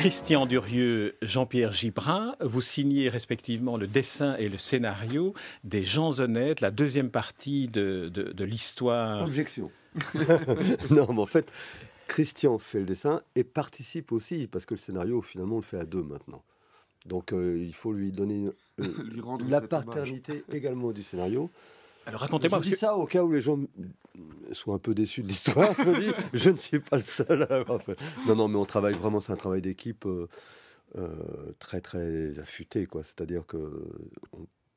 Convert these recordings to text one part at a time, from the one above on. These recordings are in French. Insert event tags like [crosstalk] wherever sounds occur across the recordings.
Christian Durieux, Jean-Pierre Gibrin, vous signez respectivement le dessin et le scénario des gens honnêtes, la deuxième partie de, de, l'histoire. Objection. [laughs] non, mais en fait, Christian fait le dessin et participe aussi, parce que le scénario, finalement, on le fait à deux maintenant. Donc euh, il faut lui donner euh, [laughs] la paternité également du scénario. Alors racontez-moi. Je dis ça au cas où les gens soient un peu déçus de l'histoire. [laughs] je ne suis pas le seul à. Non, non, mais on travaille vraiment, c'est un travail d'équipe euh, euh, très, très affûté. quoi. C'est-à-dire que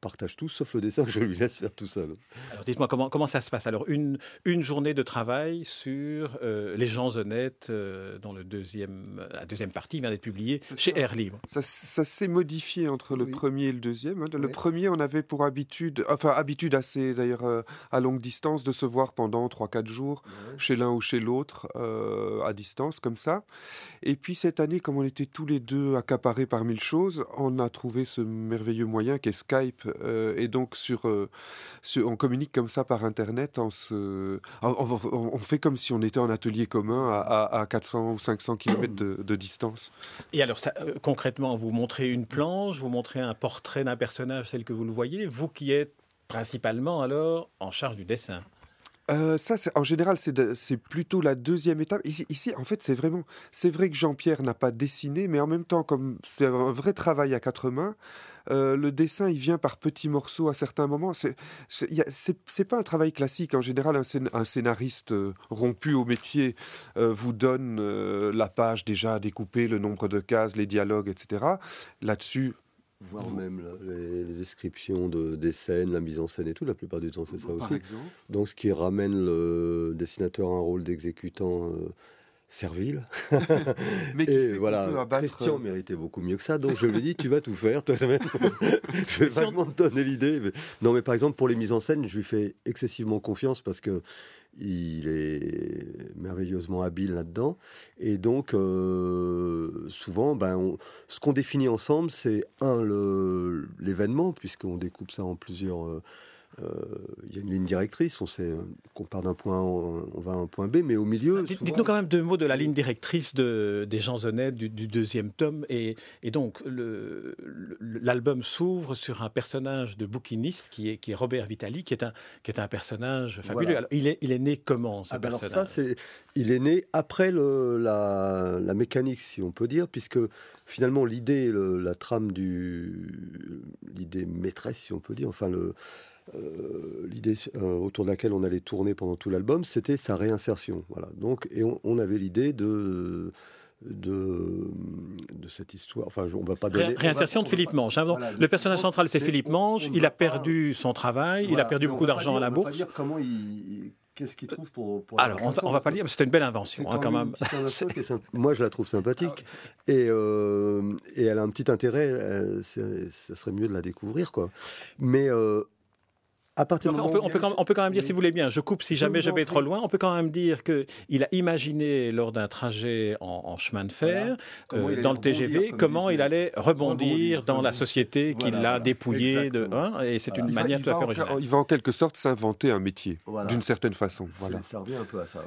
partage tout, sauf le dessin que [laughs] je lui laisse faire tout seul. Alors dites-moi, comment, comment ça se passe? Alors, une, une journée de travail sur euh, Les gens honnêtes, euh, dans le deuxième, la deuxième partie vient d'être publiée chez Air Libre. Ça, ça s'est modifié entre le premier et le deuxième. Hein. Le premier, on avait pour habitude, enfin habitude assez d'ailleurs euh, à longue distance, de se voir pendant 3-4 jours, chez l'un ou chez l'autre, à distance, comme ça. Et puis cette année, comme on était tous les deux accaparés par mille choses, on a trouvé ce merveilleux moyen qu'est Skype euh, et donc euh, on communique comme ça par internet. On, fait comme si on était en atelier commun à, 400 ou 500 km de, distance. Et alors euh, concrètement, vous montrez une planche, vous montrez un portrait d'un personnage tel que vous le voyez, vous qui êtes principalement alors en charge du dessin. Ça, en général, c'est plutôt la deuxième étape. Ici, en fait, c'est vraiment, c'est vrai que Jean-Pierre n'a pas dessiné, mais en même temps, comme c'est un vrai travail à quatre mains, le dessin, il vient par petits morceaux à certains moments. C'est pas un travail classique. En général, un, scénariste rompu au métier vous donne la page déjà découpée, le nombre de cases, les dialogues, etc. Là-dessus, voire même les, descriptions de, des scènes, la mise en scène et tout, la plupart du temps c'est ça aussi. Donc ce qui ramène le dessinateur à un rôle d'exécutant servile. [laughs] Mais et voilà, Christian euh, méritait beaucoup mieux que ça, donc je lui ai dit tu vas tout faire, [laughs] je vais vraiment te donner l'idée. Non, mais par exemple pour les mises en scène, je lui fais excessivement confiance parce que il est merveilleusement habile là-dedans. Et donc, euh, souvent, ben, ce qu'on définit ensemble, c'est un, l'événement, puisqu'on découpe ça en plusieurs, euh, il y a une ligne directrice, on sait qu'on part d'un point, on va à un point B, mais au milieu. Dites-nous quand même deux mots de la ligne directrice de, des gens honnêtes du, deuxième tome. Et, et donc, l'album s'ouvre sur un personnage de bouquiniste qui est, qui est Robert Vitali, qui est un, qui est un personnage fabuleux. il, est, il est né comment, ce ah ben personnage? ça, Il est né après le, la, la, mécanique, si on peut dire, puisque finalement, l'idée, la trame du. l'idée maîtresse, si on peut dire, enfin, le euh, l'idée euh, autour de laquelle on allait tourner pendant tout l'album, c'était sa réinsertion. Voilà. Donc, et on, avait l'idée de de, de cette histoire. Enfin, on va pas donner. réinsertion de Philippe Manche. Hein. le personnage central, c'est Philippe Manche. Il a perdu son travail, il a perdu beaucoup d'argent à la bourse. On va pas dire comment il. Qu'est-ce qu'il trouve pour, Alors, on va, va pas le dire, mais c'était une belle invention, hein, quand, même. [laughs] Moi, je la trouve sympathique. Ah et, euh, et elle a un petit intérêt. ça serait mieux de la découvrir, quoi. Mais on, peut, quand, même dire, si vous voulez bien, je coupe si jamais je, vais trop loin, on peut quand même dire qu'il a imaginé lors d'un trajet en, chemin de fer, euh, dans le TGV, comment il allait rebondir, dans la société qui l'a dépouillé de. Hein, et c'est une manière tout à fait originale. Il va en quelque sorte s'inventer un métier, d'une certaine façon. Voilà. Ça revient un peu à ça.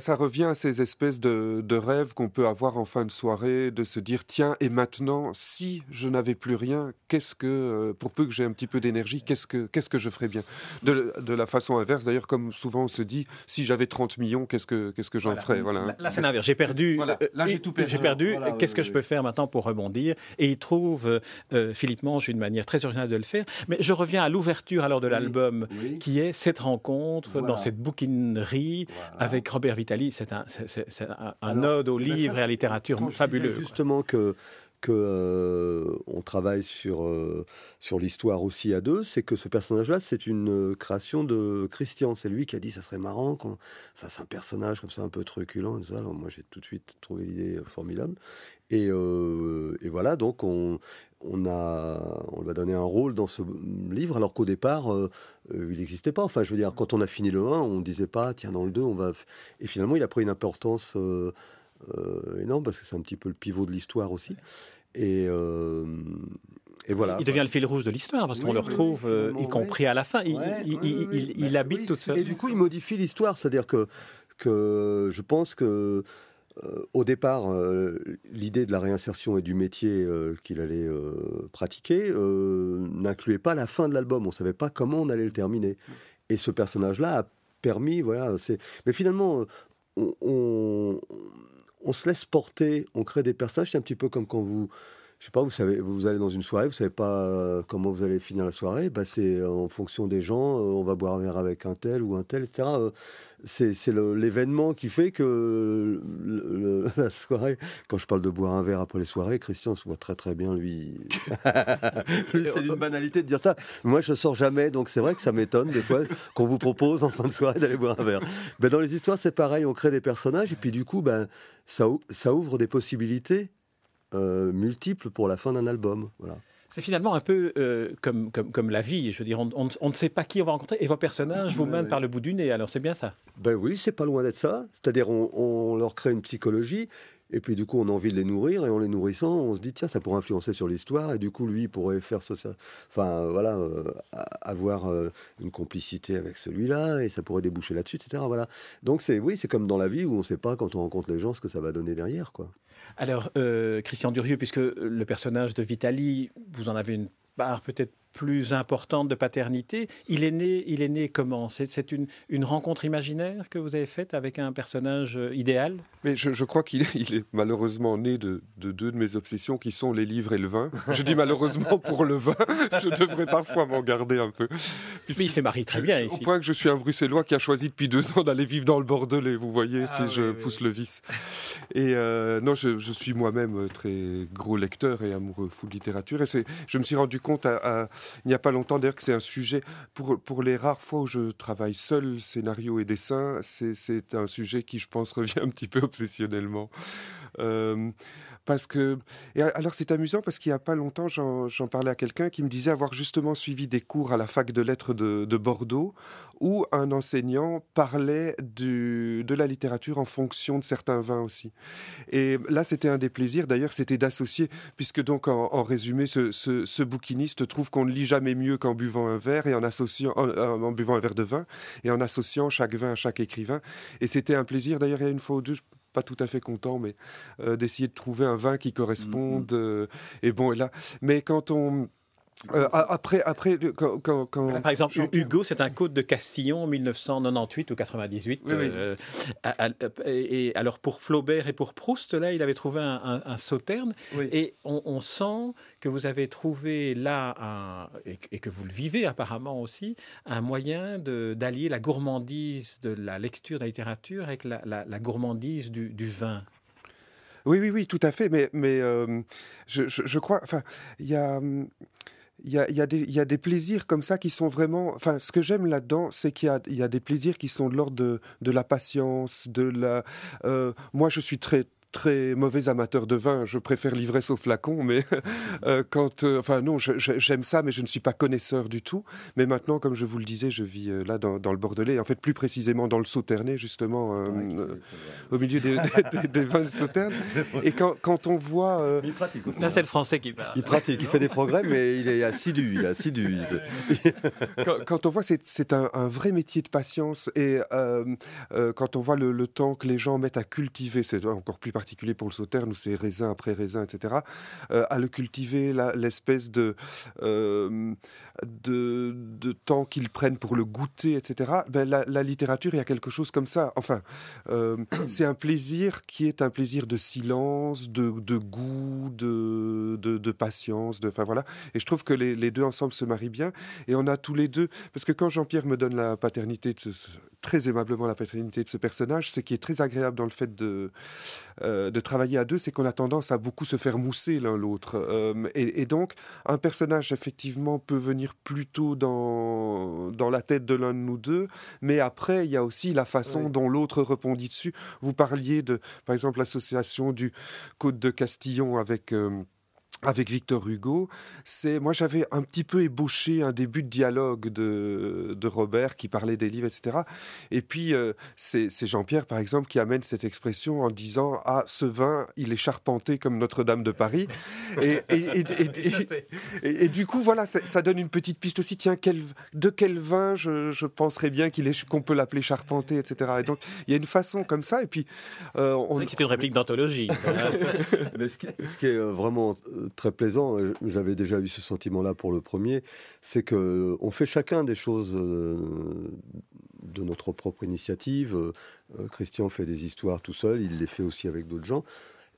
Ça, revient à ces espèces de, rêves qu'on peut avoir en fin de soirée, de se dire tiens, et maintenant, si je n'avais plus rien, qu'est-ce que, euh, pour peu que j'ai un petit peu d'énergie, qu'est-ce que, qu'est-ce que je ferais bien. De, la façon inverse, d'ailleurs, comme souvent on se dit, si j'avais 30 millions, qu'est-ce que, qu'est-ce que j'en ferais voilà. Là, c'est l'inverse. J'ai perdu. Voilà. Euh, là, j'ai tout perdu. J'ai perdu. qu'est-ce que je peux faire maintenant pour rebondir? Et il trouve, euh, Philippe Manche, une manière très originale de le faire. Mais je reviens à l'ouverture alors de l'album, qui est cette rencontre dans cette bouquinerie avec Robert Vitali. C'est un, c'est, un, ode au eh ben, livre et à la littérature fabuleux. Justement que que euh, on travaille sur, euh, sur l'histoire aussi à deux, c'est que ce personnage-là, c'est une création de Christian. C'est lui qui a dit ça serait marrant qu'on fasse un personnage comme ça un peu truculent. Alors moi, j'ai tout de suite trouvé l'idée formidable. Et, euh, et, voilà, donc on, on, a, on lui a donné un rôle dans ce livre, alors qu'au départ, il n'existait pas. Enfin, je veux dire, quand on a fini le 1, on ne disait pas, tiens, dans le 2, on va. Et finalement, il a pris une importance euh, énorme parce que c'est un petit peu le pivot de l'histoire aussi. Et, euh, et voilà. Il devient le fil rouge de l'histoire parce qu'on le retrouve, euh, y compris à la fin. Il, il, il bah habite tout seul. Et du coup, il modifie l'histoire, c'est-à-dire que, que je pense que au départ, l'idée de la réinsertion et du métier qu'il allait pratiquer n'incluait pas la fin de l'album. On ne savait pas comment on allait le terminer. Et ce personnage-là a permis, voilà. Mais finalement, on, on se laisse porter, on crée des personnages. C'est un petit peu comme quand vous, je sais pas, vous savez, vous allez dans une soirée, vous savez pas euh, comment vous allez finir la soirée. Bah, c'est en fonction des gens. Euh, on va boire un verre avec un tel ou un tel, etc c'est l'événement qui fait que [laughs] la soirée, quand je parle de boire un verre après les soirées, Christian se voit très très bien, lui. [laughs] c'est une banalité de dire ça. Moi, je sors jamais, donc c'est vrai que ça m'étonne des fois [laughs] qu'on vous propose en fin de soirée d'aller boire un verre. Ben, dans les histoires, c'est pareil, on crée des personnages et puis du coup, ben, ça, ça ouvre des possibilités euh, multiples pour la fin d'un album. Voilà. C'est finalement un peu euh, comme, comme, comme, la vie. Je veux dire, on, ne sait pas qui on va rencontrer et vos personnages vous mènent par le bout du nez. Alors c'est bien ça. Ben oui, c'est pas loin d'être ça. C'est-à-dire, on, on, leur crée une psychologie et puis du coup, on a envie de les nourrir, et en les nourrissant, on se dit, tiens, ça pourrait influencer sur l'histoire, et du coup, lui pourrait faire ça. Enfin, voilà, euh, avoir euh, une complicité avec celui-là, et ça pourrait déboucher là-dessus, etc. Voilà. Donc, c'est oui, c'est comme dans la vie où on ne sait pas, quand on rencontre les gens, ce que ça va donner derrière, quoi. Alors, euh, Christian Durieux, puisque le personnage de Vitali, vous en avez une part peut-être plus importante de paternité. Il est né, il est né comment? C'est une, une, rencontre imaginaire que vous avez faite avec un personnage euh, idéal? Mais je, crois qu'il est, il est, malheureusement né de, de, deux de mes obsessions qui sont les livres et le vin. Je dis malheureusement [laughs] pour le vin, je devrais parfois m'en garder un peu. Mais il s'est marié très bien ici. Au point que je suis un Bruxellois qui a choisi depuis deux ans d'aller vivre dans le Bordelais, vous voyez, ah si je pousse le vice. Et euh, non, je, je suis moi-même très gros lecteur et amoureux fou de littérature. Et je me suis rendu compte à il n'y a pas longtemps d'ailleurs que c'est un sujet, pour, pour les rares fois où je travaille seul, scénario et dessin, c'est un sujet qui, je pense, [laughs] revient un petit peu obsessionnellement. Euh, parce que, et alors c'est amusant parce qu'il n'y a pas longtemps, j'en parlais à quelqu'un qui me disait avoir justement suivi des cours à la fac de lettres de, Bordeaux où un enseignant parlait de la littérature en fonction de certains vins aussi. Et là, c'était un des plaisirs, d'ailleurs, c'était d'associer, puisque donc en, résumé, ce, ce, bouquiniste trouve qu'on ne lit jamais mieux qu'en buvant un verre et en associant, en, buvant un verre de vin et en associant chaque vin à chaque écrivain. Et c'était un plaisir, d'ailleurs, il y a une fois ou deux, pas tout à fait content, mais euh, d'essayer de trouver un vin qui corresponde. Mm-hmm. Euh, et bon, et là, mais quand on euh, après, après, quand, par exemple, Hugo, c'est un code de Castillon 1998 ou 98. Euh, et alors pour Flaubert et pour Proust, là, il avait trouvé un, sauterne. Et on, sent que vous avez trouvé là, et, que vous le vivez apparemment aussi, un moyen d'allier la gourmandise de la lecture de la littérature avec la, gourmandise du, vin. Oui, oui, oui, tout à fait. Mais, mais euh, je, je, crois, enfin, il y a hum, il y a, y, a des plaisirs comme ça qui sont vraiment. Enfin, ce que j'aime là-dedans, c'est qu'il y, y a, des plaisirs qui sont de l'ordre de, de, la patience, de la. Euh, moi, je suis très très mauvais amateur de vin, je préfère l'ivresse au flacon, mais [laughs] euh, quand, euh, enfin non, j'aime ça, mais je ne suis pas connaisseur du tout. Mais maintenant, comme je vous le disais, je vis euh, là dans, le Bordelais, en fait plus précisément dans le Sauternay, justement, au milieu des, vins de Sauterne. [laughs] Et quand, quand on voit, il pratique aussi, là c'est le français qui parle. Il pratique, il fait des progrès, mais il est assidu, il est assidu. quand, on voit, c'est un, un, vrai métier de patience, et quand on voit le, le, temps que les gens mettent à cultiver, c'est encore plus particulier pour le sauterne où c'est raisin après raisin, etc., euh, à le cultiver, l'espèce de, euh, de, temps qu'ils prennent pour le goûter, etc., ben, la, littérature, il y a quelque chose comme ça. Enfin, euh, c'est un plaisir qui est un plaisir de silence, de, goût, de, patience, de, enfin voilà. Et je trouve que les, deux ensemble se marient bien. Et on a tous les deux, parce que quand Jean-Pierre me donne la paternité, très aimablement la paternité de ce personnage, ce qui est très agréable dans le fait de euh, de travailler à deux, c'est qu'on a tendance à beaucoup se faire mousser l'un l'autre. Euh, et, donc, un personnage, effectivement, peut venir plutôt dans, dans la tête de l'un de nous deux, mais après, il y a aussi la façon dont l'autre répondit dessus. Vous parliez de, par exemple, l'association du Côte de Castillon avec avec Victor Hugo, c'est moi j'avais un petit peu ébauché un début de dialogue de, de Robert qui parlait des livres, etc. Et puis euh, c'est Jean-Pierre par exemple qui amène cette expression en disant ah ce vin il est charpenté comme Notre-Dame de Paris et, [laughs] et, et, du coup voilà ça, donne une petite piste aussi tiens quel, de quel vin je, je penserais bien qu'il est qu'on peut l'appeler charpenté etc. Et donc il y a une façon comme ça et puis euh, on... c'est une réplique d'anthologie. [laughs] ce, ce, qui est euh, vraiment très plaisant, j'avais déjà eu ce sentiment-là pour le premier, c'est que on fait chacun des choses euh, de notre propre initiative. Euh, Christian fait des histoires tout seul, il les fait aussi avec d'autres gens.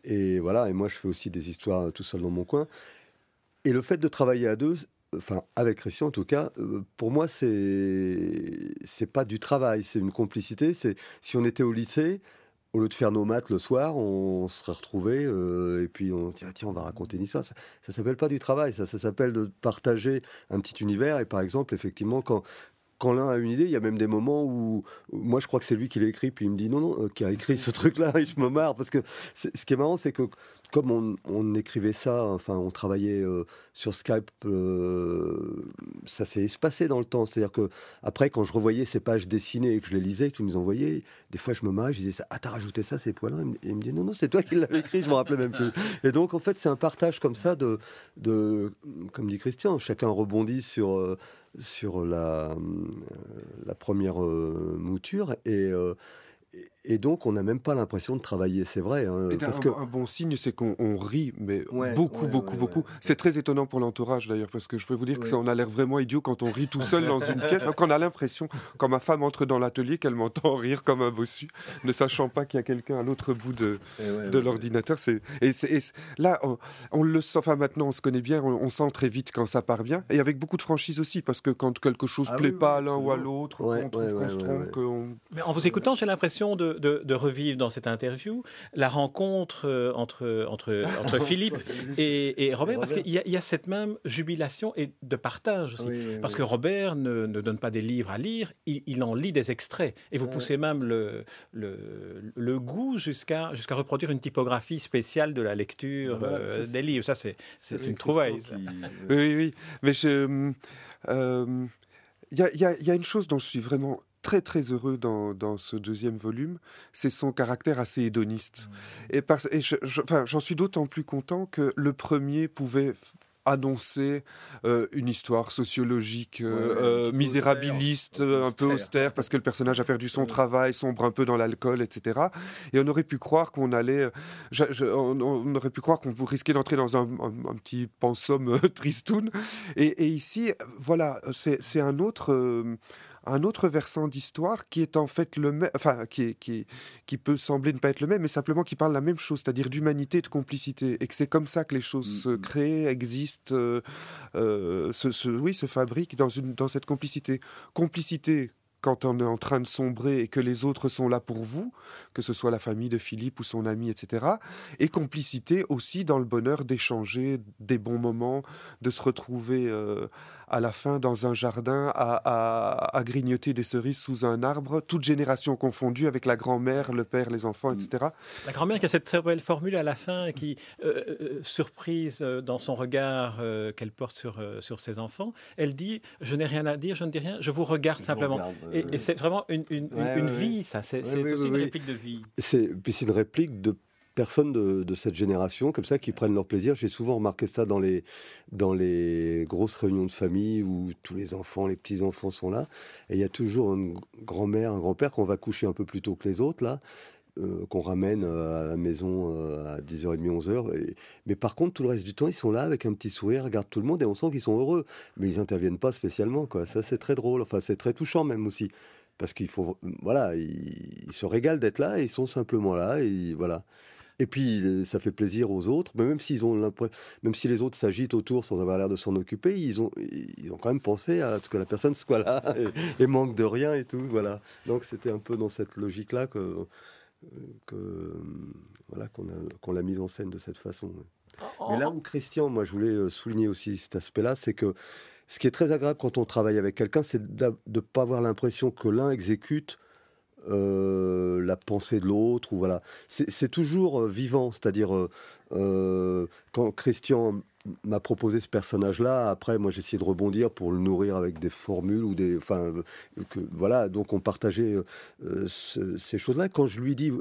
Et voilà, et moi je fais aussi des histoires tout seul dans mon coin. Et le fait de travailler à deux, enfin avec Christian en tout cas, euh, pour moi c'est c'est pas du travail, c'est une complicité. C'est si on était au lycée, au lieu de faire nos maths le soir, on serait retrouvés euh, et puis on dit tiens on va raconter histoire. Ça, ça s'appelle pas du travail, ça, ça s'appelle de partager un petit univers. Et par exemple, effectivement, quand quand l'un a une idée, il y a même des moments où, moi je crois que c'est lui qui l'a écrit, puis il me dit non, non, euh, qui a écrit ce truc-là, et je me marre, parce que ce qui est marrant, c'est que comme on, écrivait ça, enfin on travaillait euh, sur Skype, euh, ça s'est espacé dans le temps. C'est-à-dire que après, quand je revoyais ces pages dessinées et que je les lisais, que tu nous envoyais, des fois je me marrais, je disais ah t'as rajouté ça ces poils-là, et il me dit non non c'est toi qui l'avais [laughs] écrit, je me rappelais même plus. Et donc en fait c'est un partage comme ça de, de, comme dit Christian, chacun rebondit sur euh, sur la, la première mouture et et donc, on n'a même pas l'impression de travailler, c'est vrai. Hein, parce un, que... un bon signe, c'est qu'on rit, mais beaucoup, beaucoup, beaucoup. C'est très étonnant pour l'entourage, d'ailleurs, parce que je peux vous dire qu'on a l'air vraiment idiot quand on rit tout seul dans une pièce. Quand on a l'impression, quand ma femme entre dans l'atelier, qu'elle m'entend rire comme un bossu, ne sachant pas qu'il y a quelqu'un à l'autre bout de, de l'ordinateur. Et, là, on, le sent, enfin maintenant, on se connaît bien, on, sent très vite quand ça part bien. Et avec beaucoup de franchise aussi, parce que quand quelque chose ne ah plaît pas à l'un ou à l'autre, on trouve qu'on se trompe. Mais en vous écoutant, j'ai l'impression de de, revivre dans cette interview la rencontre euh, entre, entre, [laughs] entre Philippe et, Robert, parce qu'il y, a cette même jubilation et de partage aussi. parce que Robert ne, donne pas des livres à lire, il, en lit des extraits. Et vous poussez même le, le, le goût jusqu'à jusqu'à reproduire une typographie spéciale de la lecture euh, des livres. Ça, c'est une trouvaille. Oui, oui. Mais je. Euh, il y, y, a une chose dont je suis vraiment très très heureux dans, dans ce deuxième volume, c'est son caractère assez hédoniste. Mmh. Et, parce, et j'en suis d'autant plus content que le premier pouvait annoncer euh, une histoire sociologique euh, euh, misérabiliste, un peu austère, parce que le personnage a perdu son travail, sombre un peu dans l'alcool, etc. Et on aurait pu croire qu'on allait, on, aurait pu croire qu'on risquait d'entrer dans un, un, petit pensum tristoun. Et, et, ici, voilà, c'est un autre un autre versant d'histoire qui est en fait le même, enfin, qui, qui, qui peut sembler ne pas être le même, mais simplement qui parle la même chose, c'est-à-dire d'humanité et de complicité. Et que c'est comme ça que les choses mm, se mm. créent, existent, euh, euh, se, oui, se fabriquent dans, une, dans cette complicité. Complicité quand on est en train de sombrer et que les autres sont là pour vous, que ce soit la famille de Philippe ou son ami, etc. Et complicité aussi dans le bonheur d'échanger des bons moments, de se retrouver euh, à la fin dans un jardin à, grignoter des cerises sous un arbre, toute génération confondue avec la grand-mère, le père, les enfants, etc. La grand-mère qui a cette très belle formule à la fin qui, euh, euh, surprise dans son regard qu'elle porte sur, sur ses enfants, elle dit, je n'ai rien à dire, je ne dis rien, je vous regarde simplement. Et, c'est vraiment une, une, vie, ça. C'est aussi une réplique de vie. C'est une réplique de personnes de, cette génération, comme ça, qui prennent leur plaisir. J'ai souvent remarqué ça dans les, dans les grosses réunions de famille où tous les enfants, les petits-enfants sont là. Et il y a toujours une grand-mère, un grand-père qu'on va coucher un peu plus tôt que les autres, là. Euh, qu'on ramène euh, à la maison euh, à 10h30, 11h. mais par contre, tout le reste du temps, ils sont là avec un petit sourire, regardent tout le monde et on sent qu'ils sont heureux. Mais ils n'interviennent pas spécialement. Quoi. Ça, c'est très drôle. Enfin, c'est très touchant même aussi. Parce qu'il faut. Voilà, ils, se régalent d'être là et ils sont simplement là. Et voilà. Et puis, ça fait plaisir aux autres, mais même, s'ils ont même si les autres s'agitent autour sans avoir l'air de s'en occuper, ils ont, ils ont quand même pensé à ce que la personne soit là [laughs] et, et manque de rien et tout. Voilà. Donc, c'était un peu dans cette logique-là que que voilà qu'on l'a mise en scène de cette façon. Mais là où Christian, moi je voulais souligner aussi cet aspect-là, c'est que ce qui est très agréable quand on travaille avec quelqu'un, c'est de ne pas avoir l'impression que l'un exécute euh, la pensée de l'autre ou voilà c'est toujours euh, vivant c'est-à-dire euh, quand Christian m'a proposé ce personnage-là. Après, moi, j'ai essayé de rebondir pour le nourrir avec des formules ou des, enfin, que, voilà. Donc, on partageait ces choses-là. Quand je lui dis,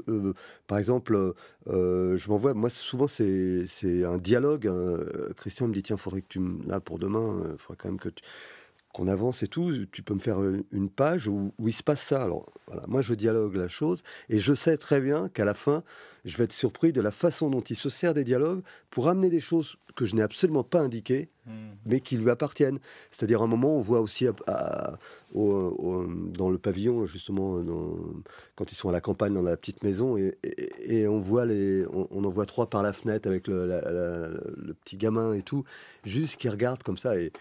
par exemple, je m'envoie. Moi, souvent, c'est un dialogue. Hein. Christian me dit, tiens, faudrait que tu me, là pour demain, il faudrait quand même que tu qu'on avance et tout, tu peux me faire une page où, il se passe ça. Alors voilà, moi je dialogue la chose et je sais très bien qu'à la fin, je vais être surpris de la façon dont il se sert des dialogues pour amener des choses que je n'ai absolument pas indiquées, hmm. mais qui lui appartiennent. C'est-à-dire à un moment, on voit aussi dans le pavillon, justement, quand ils sont à la campagne, dans la petite maison, et, on voit les, on, en voit trois par la fenêtre avec le, le petit gamin et tout, juste qui regardent comme ça et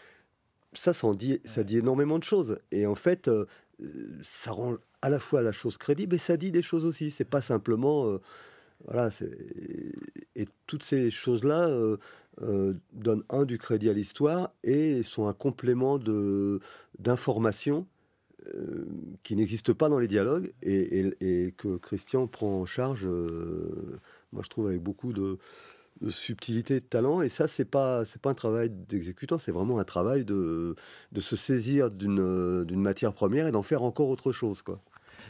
ça, ça, dit, ça dit énormément de choses. Et en fait, euh, ça rend à la fois la chose crédible et ça dit des choses aussi. C'est pas simplement. Euh, voilà, et toutes ces choses-là euh, donnent un du crédit à l'histoire et sont un complément d'informations qui n'existe pas dans les dialogues et, et, que Christian prend en charge. moi, je trouve avec beaucoup de subtilité, de talent. Et ça, c'est pas c'est pas un travail d'exécutant, c'est vraiment un travail de, de se saisir d'une d'une matière première et d'en faire encore autre chose, quoi.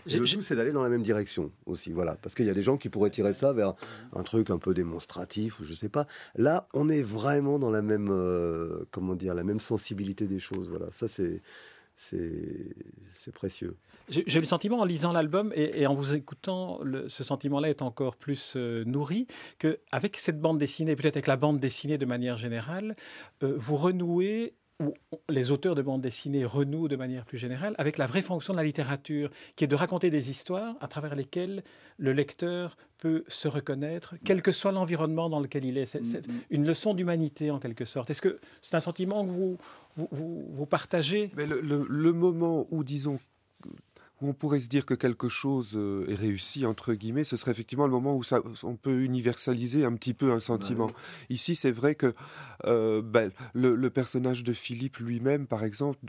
Et le tout, c'est d'aller dans la même direction aussi, voilà. Parce qu'il y a des gens qui pourraient tirer ça vers un truc un peu démonstratif ou je sais pas. Là, on est vraiment dans la même, euh, comment dire, la même sensibilité des choses, voilà. Ça, c'est c'est précieux. J'ai le sentiment en lisant l'album et, en vous écoutant, ce sentiment-là est encore plus euh, nourri qu'avec cette bande dessinée, peut-être avec la bande dessinée de manière générale, euh, vous renouez ou les auteurs de bande dessinée renouent de manière plus générale avec la vraie fonction de la littérature, qui est de raconter des histoires à travers lesquelles le lecteur peut se reconnaître, quel que soit l'environnement dans lequel il est. C'est mm-hmm. une leçon d'humanité en quelque sorte. Est-ce que c'est un sentiment que vous, vous, vous, partagez Mais le, moment où, disons, où on pourrait se dire que quelque chose euh, est réussi, entre guillemets, ce serait effectivement le moment où ça, on peut universaliser un petit peu un sentiment. Bah Ici, c'est vrai que euh, ben, le, personnage de Philippe lui-même, par exemple,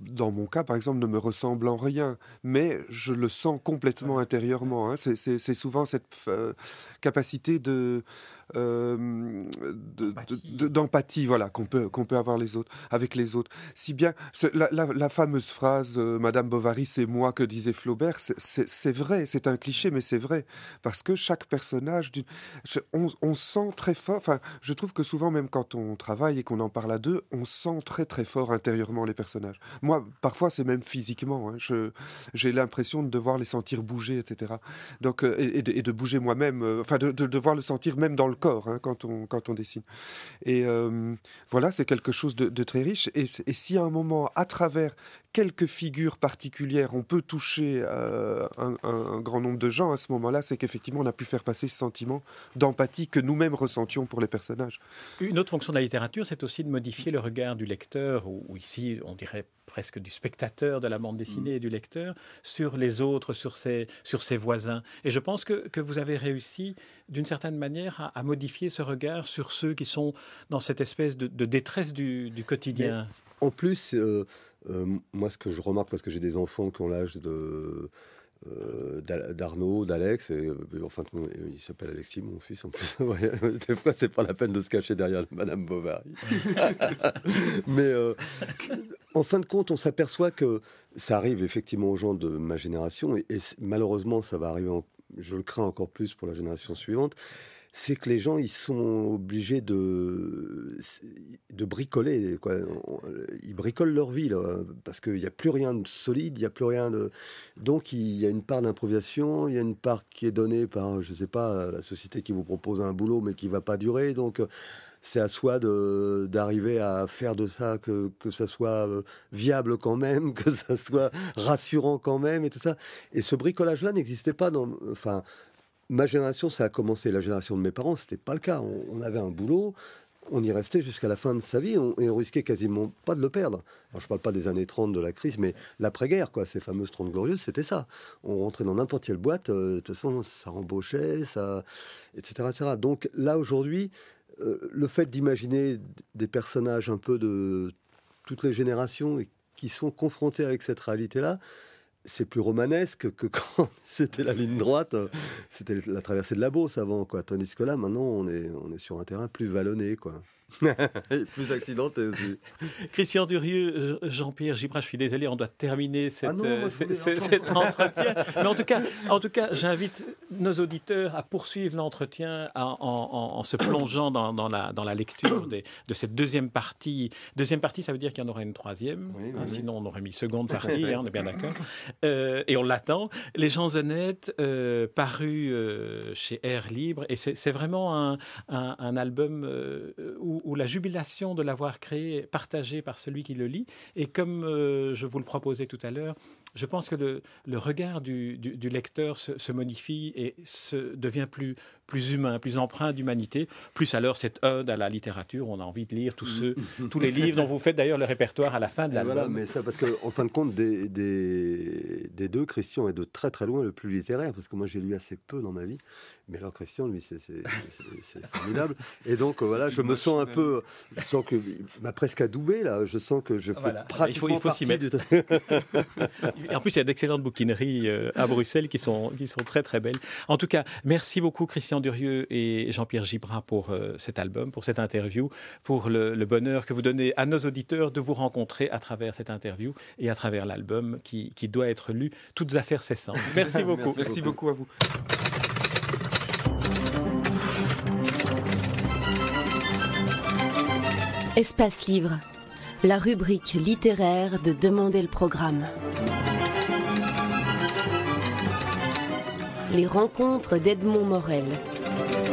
dans mon cas, par exemple, ne me ressemble en rien, mais je le sens complètement intérieurement. Hein. C'est souvent cette euh, capacité de euh, d'empathie, voilà, qu'on peut, qu'on peut avoir les autres, avec les autres. Si bien, la, fameuse phrase Madame Bovary, c'est moi que disait Flaubert, c'est vrai, c'est un cliché, mais c'est vrai. Parce que chaque personnage, on, on, sent très fort, enfin, je trouve que souvent, même quand on travaille et qu'on en parle à deux, on sent très très fort intérieurement les personnages. Moi, parfois, c'est même physiquement. Hein, J'ai l'impression de devoir les sentir bouger, etc. Donc, euh, et, de, bouger moi-même, enfin, de, de devoir le sentir même dans le corps hein, quand, on, quand on dessine. Et euh, voilà, c'est quelque chose de, très riche. Et, et, si à un moment, à travers quelques figures particulières, on peut toucher euh, un, grand nombre de gens à ce moment-là, c'est qu'effectivement, on a pu faire passer ce sentiment d'empathie que nous-mêmes ressentions pour les personnages. Une autre fonction de la littérature, c'est aussi de modifier le regard du lecteur, ou, ici, on dirait presque du spectateur de la bande dessinée et du lecteur, sur les autres, sur ses, sur ses voisins. Et je pense que, que vous avez réussi, d'une certaine manière, à, modifier ce regard sur ceux qui sont dans cette espèce de, détresse du, du quotidien. en plus, euh, moi, ce que je remarque, parce que j'ai des enfants qui ont l'âge euh, d'Arnaud, d'Alex, et euh, enfin, il s'appelle Alexis, mon fils en plus. [laughs] des fois, c'est pas la peine de se cacher derrière Madame Bovary. [laughs] Mais en fin de compte, on s'aperçoit que ça arrive effectivement aux gens de ma génération, et malheureusement, ça va arriver, je le crains encore plus pour la génération suivante c'est que les gens ils sont obligés de de bricoler quoi. Ils bricolent leur vie là, parce qu'il n'y a plus rien de solide, il n'y a plus rien de donc il y a une part d'improvisation, il y a une part qui est donnée par je sais pas la société qui vous propose un boulot mais qui va pas durer donc c'est à soi d'arriver à faire de ça que, que ça soit euh, viable quand même, [laughs] que ça soit rassurant quand même et tout ça. Et ce bricolage-là n'existait pas enfin, ma génération, ça a commencé, la génération de mes parents, c'était pas le cas. On, avait un boulot, on y restait jusqu'à la fin de sa vie et on risquait quasiment pas de le perdre. Alors, je parle pas des années 30 de la crise, mais l'après-guerre, quoi, ces fameuses 30 glorieuses, c'était ça. On rentrait dans n'importe quelle boîte, euh, de toute façon, ça embauchait, ça, etc., etc. Donc là, aujourd'hui, euh, le fait d'imaginer des personnages un peu de toutes les générations et qui sont confrontés avec cette réalité-là, c'est plus romanesque que [laughs] quand c'était la ligne droite, c'était la traversée de la Beauce avant, quoi. Tandis que là, maintenant, on est, on est sur un terrain plus vallonné, quoi. [laughs] plus accidenté aussi. Christian Durieux, Jean-Pierre Gibra, je suis désolé, on doit terminer cette, ah euh, cet entretien. [laughs] Mais en tout cas, en tout cas j'invite nos auditeurs à poursuivre l'entretien en, se plongeant dans, la, dans la lecture [coughs] de cette deuxième partie. Deuxième partie, ça veut dire qu'il y en aura une troisième. Hein, sinon, on aurait mis seconde [laughs] partie, hein, on est bien d'accord. Euh, et on l'attend. Les gens honnêtes, euh, paru chez Air Libre. Et c'est vraiment un, un album où ou la jubilation de l'avoir créé est partagée par celui qui le lit. Et comme euh, je vous le proposais tout à l'heure, je pense que le, regard du, lecteur se, se, modifie et devient plus, plus humain, plus empreint d'humanité. Plus alors cette ode à la littérature, on a envie de lire tous, ceux, [laughs] tous les livres dont vous faites d'ailleurs le répertoire à la fin de l'album. Voilà, mais ça, parce qu'en en fin de compte, des, des, des, deux, Christian est de très très loin le plus littéraire, parce que moi j'ai lu assez peu dans ma vie. Mais alors Christian, lui, c'est formidable. Et donc [laughs] voilà, je me sens un peu, je sens que m'a presque adoubé là. Je sens que je fais pratiquement il faut, il faut s'y mettre. en plus, il y a d'excellentes bouquineries euh, à Bruxelles qui sont, qui sont très très belles. En tout cas, merci beaucoup Christian Durieux et Jean-Pierre Gibra pour euh, cet album, pour cette interview, pour le, bonheur que vous donnez à nos auditeurs de vous rencontrer à travers cette interview et à travers l'album qui, qui, doit être lu, toutes affaires cessantes. [laughs] Merci beaucoup. merci beaucoup à vous. Espace Livre, la rubrique littéraire de Demander le programme. Les rencontres d'Edmond Morel. Thank you.